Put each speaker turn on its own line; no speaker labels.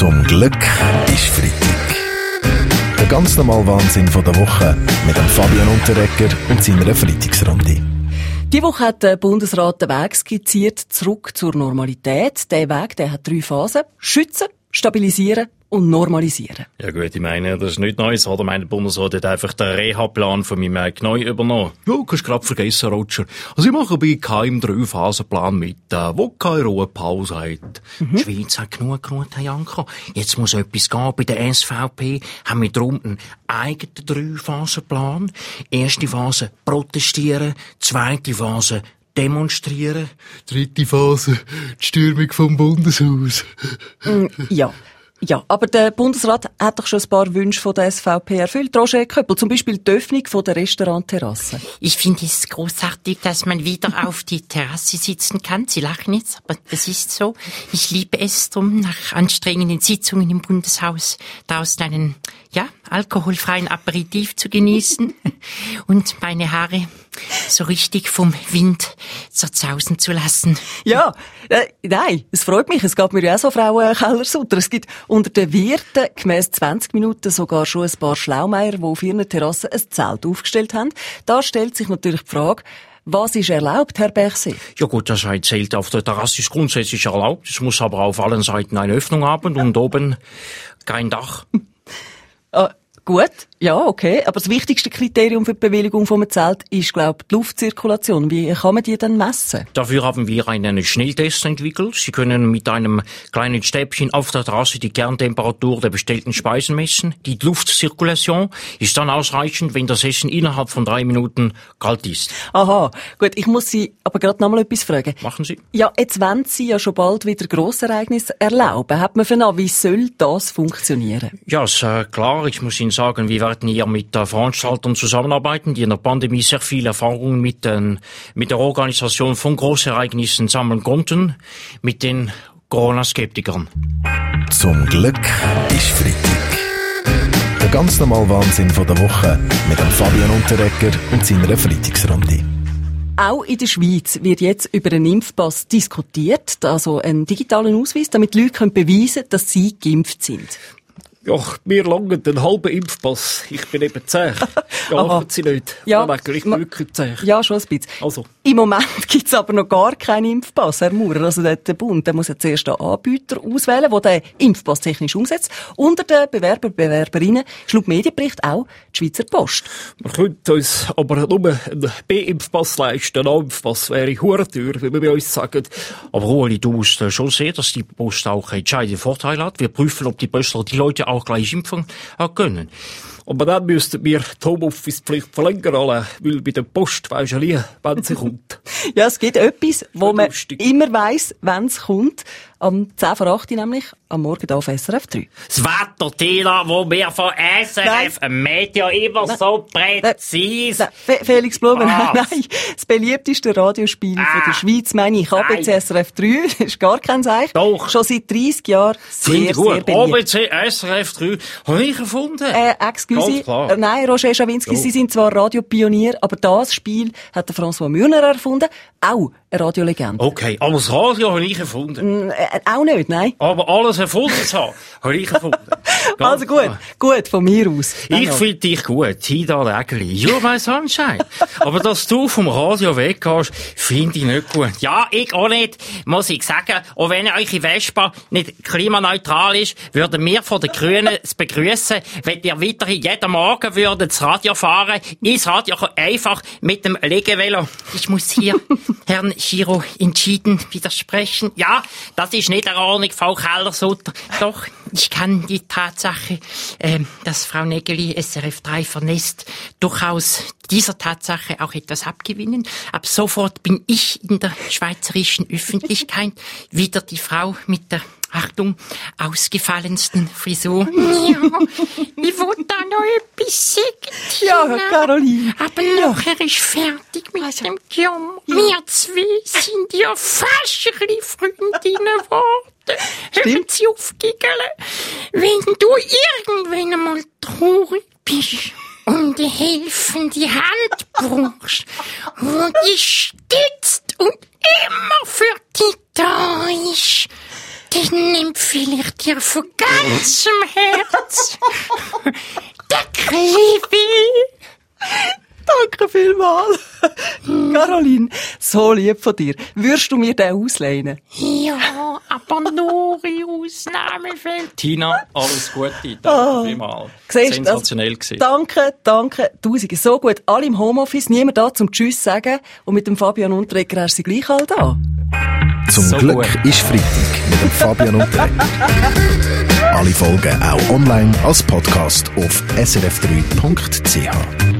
Zum Glück ist Freitag. Der ganz normale Wahnsinn von der Woche mit dem Fabian Unterrecker und seiner Freitagsrunde.
Die Woche hat der Bundesrat den Weg skizziert zurück zur Normalität. Der Weg, der hat drei Phasen. Schützen, stabilisieren und normalisieren.
Ja gut, ich meine, das ist nicht Neues, oder? Mein Bundesrat hat einfach den Reha-Plan von meinem neu übernommen.
Ja, kannst grad vergessen, Roger. Also ich mache bei keinem Drei-Phasen-Plan mit, äh, wo keine Ruhepause hat.
Mhm. Die Schweiz hat genug genug, Herr Janko. Jetzt muss etwas gehen. Bei der SVP haben wir darum einen eigenen Drei-Phasen-Plan. Erste Phase protestieren, zweite Phase demonstrieren.
Dritte Phase, die Stürmung vom Bundeshaus.
Mm, ja. Ja, aber der Bundesrat hat doch schon ein paar Wünsche von der SVP erfüllt. Roger Köppel, zum Beispiel die Öffnung von der Restaurantterrasse.
Ich finde es großartig, dass man wieder auf die Terrasse sitzen kann. Sie lachen jetzt, aber das ist so. Ich liebe es drum, nach anstrengenden Sitzungen im Bundeshaus draußen einen, ja, alkoholfreien Aperitif zu genießen und meine Haare so richtig vom Wind zerzausen zu lassen.
Ja, äh, nein, es freut mich. Es geht mir ja auch so, Frau äh, Keller-Sutter. Es gibt unter den Wirten gemäss 20 Minuten sogar schon ein paar Schlaumeier, die auf ihren Terrassen ein Zelt aufgestellt haben. Da stellt sich natürlich die Frage, was ist erlaubt, Herr Berchsee?
Ja gut, das ein Zelt auf der Terrasse ist grundsätzlich erlaubt. Es muss aber auf allen Seiten eine Öffnung haben und oben kein Dach.
Äh, gut, ja, okay. Aber das wichtigste Kriterium für die Bewilligung vom Zelt ist, glaube ich, die Luftzirkulation. Wie kann man die dann messen?
Dafür haben wir einen Schnelltest entwickelt. Sie können mit einem kleinen Stäbchen auf der Terrasse die Kerntemperatur der bestellten Speisen messen. Die Luftzirkulation ist dann ausreichend, wenn das Essen innerhalb von drei Minuten kalt ist.
Aha, gut. Ich muss Sie aber gerade noch mal etwas fragen.
Machen Sie.
Ja, jetzt wollen Sie ja schon bald wieder Grossereignisse erlauben. Hat man für wie soll das funktionieren?
Ja, ist äh, klar. Ich muss Ihnen sagen, wir werden hier mit äh, Veranstaltern zusammenarbeiten, die in der Pandemie sehr viel Erfahrung mit, den, mit der Organisation von Großereignissen sammeln konnten, mit den Corona-Skeptikern.
Zum Glück ist Freitag. Der ganz normale Wahnsinn von der Woche mit dem Fabian Unterrecker und seiner Freitagsrunde.
Auch in der Schweiz wird jetzt über einen Impfpass diskutiert, also einen digitalen Ausweis, damit Leute können beweisen können, dass sie geimpft sind.
Ja, mir langen den halben Impfpass. Ich bin eben zäh. Ja, machen Sie nicht.
Ja,
Ja, ich bin wirklich zäh.
Ja, schon ein bisschen.
Also.
Im Moment gibt's aber noch gar keinen Impfpass, Herr Maurer. Also der, der Bund der muss jetzt zuerst einen Anbieter auswählen, der den Impfpass technisch umsetzt. Unter den Bewerber, Bewerberinnen laut Medienbericht auch die Schweizer Post.
Man könnte uns aber nur einen B-Impfpass leisten. Ein A-Impfpass wäre Hurentür, wie wir bei uns sagen.
Aber Ueli, du musst äh, schon sehen, dass die Post auch entscheidende Vorteile hat. Wir prüfen, ob die Postler die Leute auch gleich impfen äh, können.
Aber dann müssten wir die Homeoffice-Pflicht verlängern, alle, weil bei der Post weisst du ja nie, wann sie kommt.
Ja, es gibt etwas, wo man
lustig.
immer weiss, wenn es kommt. Am 10 vor 8 Uhr nämlich, am Morgen hier auf SRF 3.
Das Wetterthema, wo wir von SRF im Media immer so präzise...
Nein, Fe- Felix Blumen,
Was?
nein, das beliebteste Radiospiel von der
Ah.
Schweiz, meine ich, ABC
Nein.
SRF 3, das ist gar kein Seich.
Doch.
Schon seit 30 Jahren sehr, sehr
gut.
beliebt.
ABC, SRF 3, habe ich erfunden.
Äh, excuse,
Ganz klar.
nein, Roger Schawinski, Sie sind zwar Radiopionier, aber das Spiel hat der François Mürner erfunden, auch eine Radiolegende.
Okay, aber das Radio habe ich erfunden.
Äh, auch nicht, nein?
Aber alles erfunden zu haben, habe ich erfunden.
Also gut,
klar.
gut, von mir aus.
Ich
Nein,
finde dich gut, Hida Regli. You're my sunshine. Aber dass du vom Radio weggehst, finde ich nicht gut.
Ja, ich auch nicht, muss ich sagen. Und wenn eure Vespa nicht klimaneutral ist, würden wir von den Grünen es begrüßen, wenn ihr weiterhin jeden Morgen würdet das Radio fahren. Ins Radio einfach mit dem Legevelo. Ich muss hier Herrn Giro entschieden widersprechen. Ja, das ist nicht eine Ordnung, Frau Keller-Sutter. Doch, ich kann die Tatsache, ähm, dass Frau Negeli SRF 3 vernässt, durchaus dieser Tatsache auch etwas abgewinnen. Ab sofort bin ich in der schweizerischen Öffentlichkeit wieder die Frau mit der Achtung, ausgefallensten Frisur. Ja, ich wollte da noch etwas sagen.
Ja. Caroline.
Aber nachher ist fertig mit dem Jammer. Wir zwei sind ja fast Freundinnen geworden. Auf, Giggle. Wenn du irgendwann einmal traurig bist und eine helfende Hand brauchst, wo dich stützt und immer für dich da ist, Den empfehle ich dir von ganzem Herz. Der Klevi.
Danke vielmals. Caroline, so lieb von dir. Würdest du mir den ausleihen?
Ja, aber nur in Ausnahmefällen.
Tina, alles Gute. Danke
Oh.
vielmals.
Siehst du,
Sensationell
das-
gewesen.
Danke, danke, tausende. So gut. Alle im Homeoffice, niemand da zum Tschüss sagen. Und mit dem Fabian Unterreger ist sie gleich all da.
Zum
So
Glück
gut.
ist Freitag mit dem Fabian Unterreger. Alle Folgen auch online als Podcast auf srf3.ch.